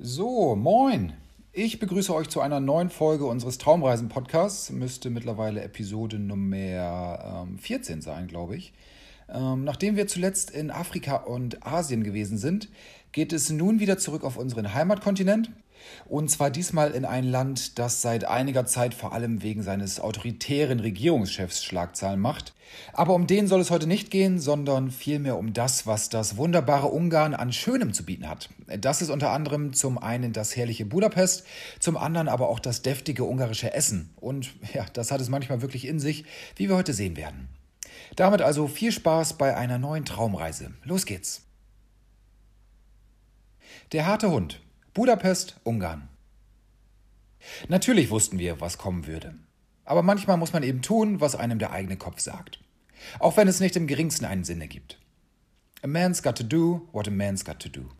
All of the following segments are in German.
So, moin. Ich begrüße euch zu einer neuen Folge unseres Traumreisen-Podcasts. Müsste mittlerweile Episode Nummer ähm, 14 sein, glaube ich. Ähm, nachdem wir zuletzt in Afrika und Asien gewesen sind, geht es nun wieder zurück auf unseren Heimatkontinent. Und zwar diesmal in ein Land, das seit einiger Zeit vor allem wegen seines autoritären Regierungschefs Schlagzeilen macht. Aber um den soll es heute nicht gehen, sondern vielmehr um das, was das wunderbare Ungarn an Schönem zu bieten hat. Das ist unter anderem zum einen das herrliche Budapest, zum anderen aber auch das deftige ungarische Essen. Und ja, das hat es manchmal wirklich in sich, wie wir heute sehen werden. Damit also viel Spaß bei einer neuen Traumreise. Los geht's. Der harte Hund Budapest, Ungarn. Natürlich wussten wir, was kommen würde. Aber manchmal muss man eben tun, was einem der eigene Kopf sagt. Auch wenn es nicht im geringsten einen Sinn ergibt. A man's got to do what a man's got to do.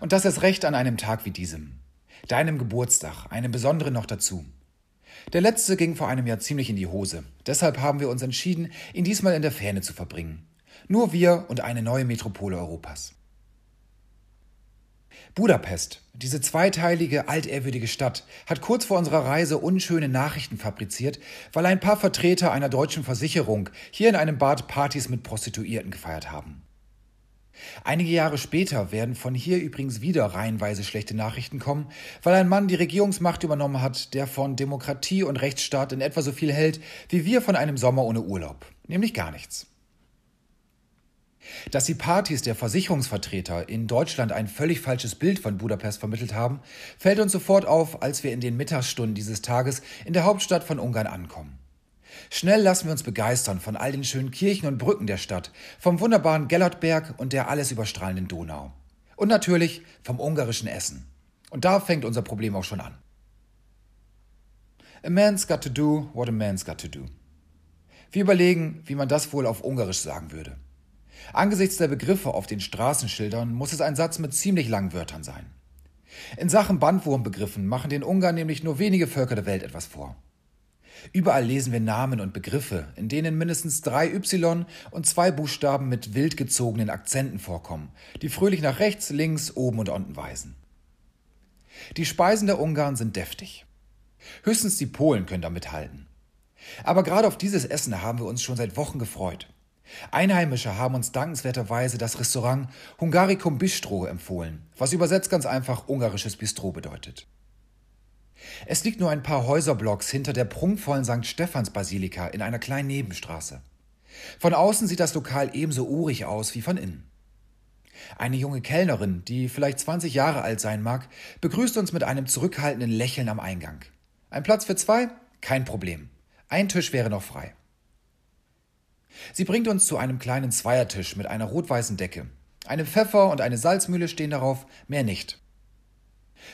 Und das ist recht an einem Tag wie diesem. Deinem Geburtstag, einem besonderen noch dazu. Der letzte ging vor einem Jahr ziemlich in die Hose. Deshalb haben wir uns entschieden, ihn diesmal in der Ferne zu verbringen. Nur wir und eine neue Metropole Europas. Budapest, diese zweiteilige, altehrwürdige Stadt, hat kurz vor unserer Reise unschöne Nachrichten fabriziert, weil ein paar Vertreter einer deutschen Versicherung hier in einem Bad Partys mit Prostituierten gefeiert haben. Einige Jahre später werden von hier übrigens wieder reihenweise schlechte Nachrichten kommen, weil ein Mann die Regierungsmacht übernommen hat, der von Demokratie und Rechtsstaat in etwa so viel hält wie wir von einem Sommer ohne Urlaub, nämlich gar nichts. Dass die Partys der Versicherungsvertreter in Deutschland ein völlig falsches Bild von Budapest vermittelt haben, fällt uns sofort auf, als wir in den Mittagsstunden dieses Tages in der Hauptstadt von Ungarn ankommen. Schnell lassen wir uns begeistern von all den schönen Kirchen und Brücken der Stadt, vom wunderbaren Gellertberg und der alles überstrahlenden Donau. Und natürlich vom ungarischen Essen. Und da fängt unser Problem auch schon an. A man's got to do what a man's got to do. Wir überlegen, wie man das wohl auf Ungarisch sagen würde. Angesichts der Begriffe auf den Straßenschildern muss es ein Satz mit ziemlich langen Wörtern sein. In Sachen Bandwurmbegriffen machen den Ungarn nämlich nur wenige Völker der Welt etwas vor. Überall lesen wir Namen und Begriffe, in denen mindestens drei Y und zwei Buchstaben mit wild gezogenen Akzenten vorkommen, die fröhlich nach rechts, links, oben und unten weisen. Die Speisen der Ungarn sind deftig. Höchstens die Polen können damit halten. Aber gerade auf dieses Essen haben wir uns schon seit Wochen gefreut. Einheimische haben uns dankenswerterweise das Restaurant Hungaricum Bistro empfohlen, was übersetzt ganz einfach ungarisches Bistro bedeutet. Es liegt nur ein paar Häuserblocks hinter der prunkvollen St. Stephans Basilika in einer kleinen Nebenstraße. Von außen sieht das Lokal ebenso urig aus wie von innen. Eine junge Kellnerin, die vielleicht 20 Jahre alt sein mag, begrüßt uns mit einem zurückhaltenden Lächeln am Eingang. Ein Platz für zwei? Kein Problem. Ein Tisch wäre noch frei. Sie bringt uns zu einem kleinen Zweiertisch mit einer rot-weißen Decke. Eine Pfeffer- und eine Salzmühle stehen darauf, mehr nicht.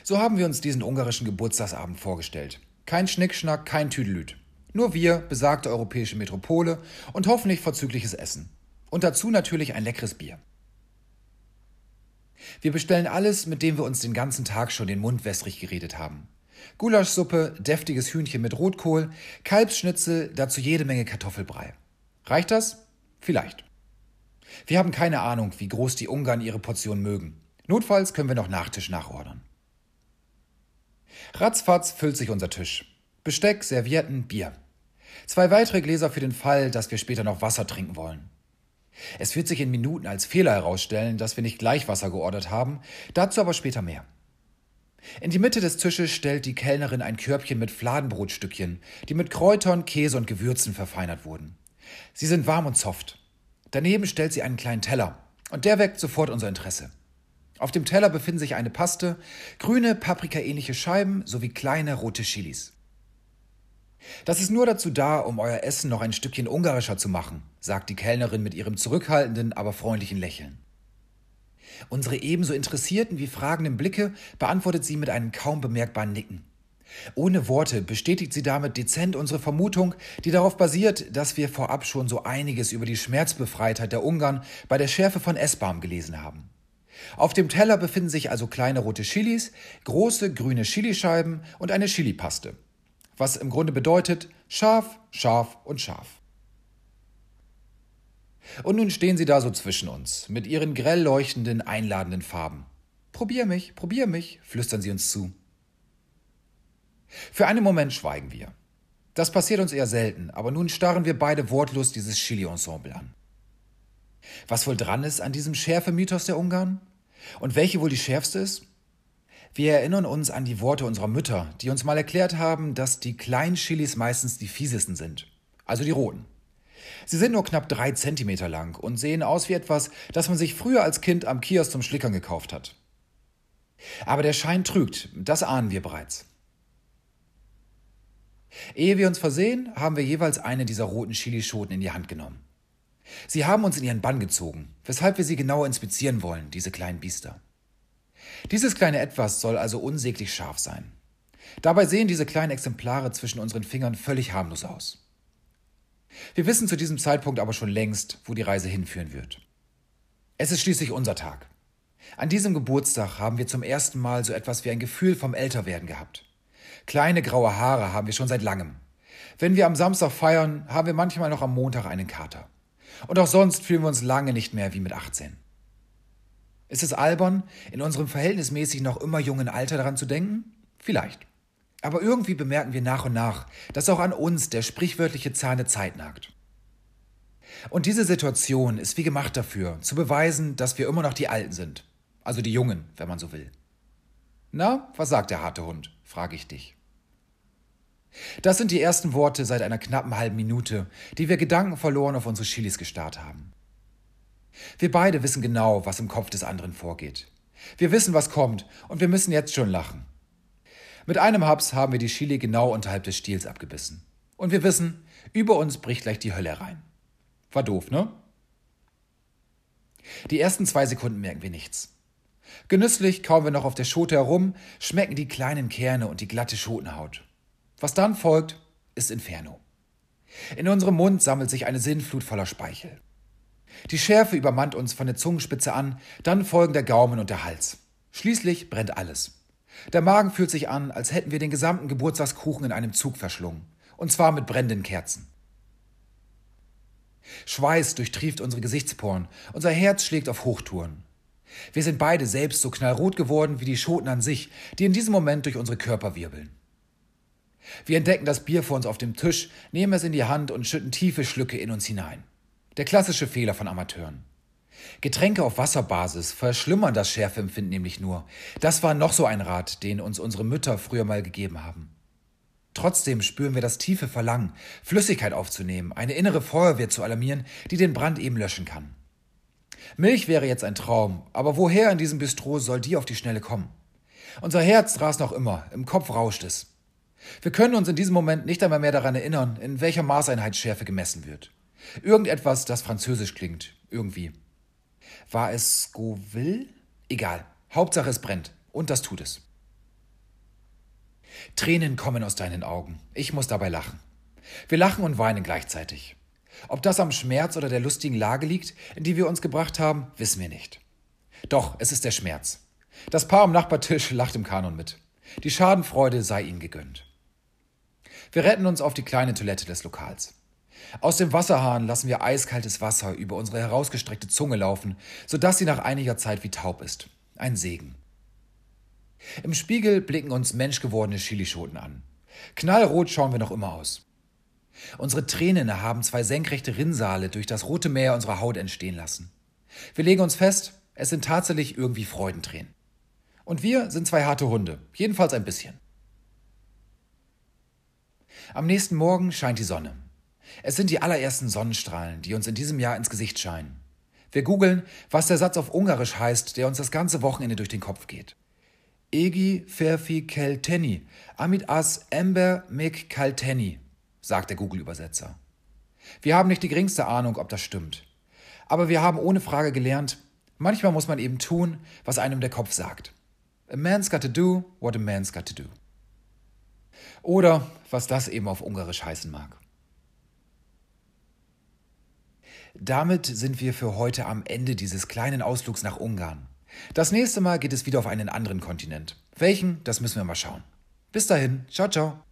So haben wir uns diesen ungarischen Geburtstagsabend vorgestellt. Kein Schnickschnack, kein Tüdelüt. Nur wir, besagte europäische Metropole und hoffentlich vorzügliches Essen. Und dazu natürlich ein leckeres Bier. Wir bestellen alles, mit dem wir uns den ganzen Tag schon den Mund wässrig geredet haben. Gulaschsuppe, deftiges Hühnchen mit Rotkohl, Kalbsschnitzel, dazu jede Menge Kartoffelbrei. Reicht das? Vielleicht. Wir haben keine Ahnung, wie groß die Ungarn ihre Portion mögen. Notfalls können wir noch Nachtisch nachordern. Ratzfatz füllt sich unser Tisch. Besteck, Servietten, Bier. Zwei weitere Gläser für den Fall, dass wir später noch Wasser trinken wollen. Es wird sich in Minuten als Fehler herausstellen, dass wir nicht gleich Wasser geordert haben, dazu aber später mehr. In die Mitte des Tisches stellt die Kellnerin ein Körbchen mit Fladenbrotstückchen, die mit Kräutern, Käse und Gewürzen verfeinert wurden. Sie sind warm und soft. Daneben stellt sie einen kleinen Teller und der weckt sofort unser Interesse. Auf dem Teller befinden sich eine Paste, grüne, paprikaähnliche Scheiben sowie kleine rote Chilis. Das ist nur dazu da, um euer Essen noch ein Stückchen ungarischer zu machen, sagt die Kellnerin mit ihrem zurückhaltenden, aber freundlichen Lächeln. Unsere ebenso interessierten wie fragenden Blicke beantwortet sie mit einem kaum bemerkbaren Nicken. Ohne Worte bestätigt sie damit dezent unsere Vermutung, die darauf basiert, dass wir vorab schon so einiges über die Schmerzbefreitheit der Ungarn bei der Schärfe von Essbarm gelesen haben. Auf dem Teller befinden sich also kleine rote Chilis, große grüne Chilischeiben und eine Chilipaste. Was im Grunde bedeutet scharf, scharf und scharf. Und nun stehen sie da so zwischen uns, mit ihren grell leuchtenden, einladenden Farben. probier mich, probier mich, flüstern sie uns zu. Für einen Moment schweigen wir. Das passiert uns eher selten, aber nun starren wir beide wortlos dieses Chili-Ensemble an. Was wohl dran ist an diesem Schärfe-Mythos der Ungarn? Und welche wohl die schärfste ist? Wir erinnern uns an die Worte unserer Mütter, die uns mal erklärt haben, dass die kleinen Chilis meistens die fiesesten sind, also die roten. Sie sind nur knapp drei Zentimeter lang und sehen aus wie etwas, das man sich früher als Kind am Kiosk zum Schlickern gekauft hat. Aber der Schein trügt, das ahnen wir bereits. Ehe wir uns versehen, haben wir jeweils eine dieser roten Chilischoten in die Hand genommen. Sie haben uns in ihren Bann gezogen, weshalb wir sie genauer inspizieren wollen, diese kleinen Biester. Dieses kleine Etwas soll also unsäglich scharf sein. Dabei sehen diese kleinen Exemplare zwischen unseren Fingern völlig harmlos aus. Wir wissen zu diesem Zeitpunkt aber schon längst, wo die Reise hinführen wird. Es ist schließlich unser Tag. An diesem Geburtstag haben wir zum ersten Mal so etwas wie ein Gefühl vom Älterwerden gehabt. Kleine graue Haare haben wir schon seit langem. Wenn wir am Samstag feiern, haben wir manchmal noch am Montag einen Kater. Und auch sonst fühlen wir uns lange nicht mehr wie mit 18. Ist es albern, in unserem verhältnismäßig noch immer jungen Alter daran zu denken? Vielleicht. Aber irgendwie bemerken wir nach und nach, dass auch an uns der sprichwörtliche Zahn der Zeit nagt. Und diese Situation ist wie gemacht dafür, zu beweisen, dass wir immer noch die Alten sind. Also die Jungen, wenn man so will. Na, was sagt der harte Hund? frage ich dich. Das sind die ersten Worte seit einer knappen halben Minute, die wir gedankenverloren auf unsere Chilis gestarrt haben. Wir beide wissen genau, was im Kopf des anderen vorgeht. Wir wissen, was kommt, und wir müssen jetzt schon lachen. Mit einem Haps haben wir die Chili genau unterhalb des Stiels abgebissen. Und wir wissen, über uns bricht gleich die Hölle rein. War doof, ne? Die ersten zwei Sekunden merken wir nichts. Genüsslich kauen wir noch auf der Schote herum, schmecken die kleinen Kerne und die glatte Schotenhaut. Was dann folgt, ist Inferno. In unserem Mund sammelt sich eine Sinnflut voller Speichel. Die Schärfe übermannt uns von der Zungenspitze an, dann folgen der Gaumen und der Hals. Schließlich brennt alles. Der Magen fühlt sich an, als hätten wir den gesamten Geburtstagskuchen in einem Zug verschlungen. Und zwar mit brennenden Kerzen. Schweiß durchtrieft unsere Gesichtsporen, unser Herz schlägt auf Hochtouren. Wir sind beide selbst so knallrot geworden wie die Schoten an sich, die in diesem Moment durch unsere Körper wirbeln. Wir entdecken das Bier vor uns auf dem Tisch, nehmen es in die Hand und schütten tiefe Schlücke in uns hinein. Der klassische Fehler von Amateuren. Getränke auf Wasserbasis verschlimmern das Schärfeempfinden nämlich nur. Das war noch so ein Rat, den uns unsere Mütter früher mal gegeben haben. Trotzdem spüren wir das tiefe Verlangen, Flüssigkeit aufzunehmen, eine innere Feuerwehr zu alarmieren, die den Brand eben löschen kann. Milch wäre jetzt ein Traum, aber woher in diesem Bistro soll die auf die Schnelle kommen? Unser Herz rast noch immer, im Kopf rauscht es. Wir können uns in diesem Moment nicht einmal mehr daran erinnern, in welcher Maßeinheit Schärfe gemessen wird. Irgendetwas, das französisch klingt, irgendwie. War es Scoville? Egal. Hauptsache es brennt. Und das tut es. Tränen kommen aus deinen Augen. Ich muss dabei lachen. Wir lachen und weinen gleichzeitig. Ob das am Schmerz oder der lustigen Lage liegt, in die wir uns gebracht haben, wissen wir nicht. Doch, es ist der Schmerz. Das Paar am Nachbartisch lacht im Kanon mit. Die Schadenfreude sei ihnen gegönnt. Wir retten uns auf die kleine Toilette des Lokals. Aus dem Wasserhahn lassen wir eiskaltes Wasser über unsere herausgestreckte Zunge laufen, sodass sie nach einiger Zeit wie taub ist. Ein Segen. Im Spiegel blicken uns menschgewordene Chilischoten an. Knallrot schauen wir noch immer aus. Unsere Tränen haben zwei senkrechte Rinnsale durch das rote Meer unserer Haut entstehen lassen. Wir legen uns fest, es sind tatsächlich irgendwie Freudentränen. Und wir sind zwei harte Hunde, jedenfalls ein bisschen. Am nächsten Morgen scheint die Sonne. Es sind die allerersten Sonnenstrahlen, die uns in diesem Jahr ins Gesicht scheinen. Wir googeln, was der Satz auf Ungarisch heißt, der uns das ganze Wochenende durch den Kopf geht. Egi ferfi kelteni, amit as ember mik kalteni, sagt der Google-Übersetzer. Wir haben nicht die geringste Ahnung, ob das stimmt. Aber wir haben ohne Frage gelernt, manchmal muss man eben tun, was einem der Kopf sagt. A man's got to do what a man's got to do. Oder was das eben auf Ungarisch heißen mag. Damit sind wir für heute am Ende dieses kleinen Ausflugs nach Ungarn. Das nächste Mal geht es wieder auf einen anderen Kontinent. Welchen, das müssen wir mal schauen. Bis dahin, ciao, ciao.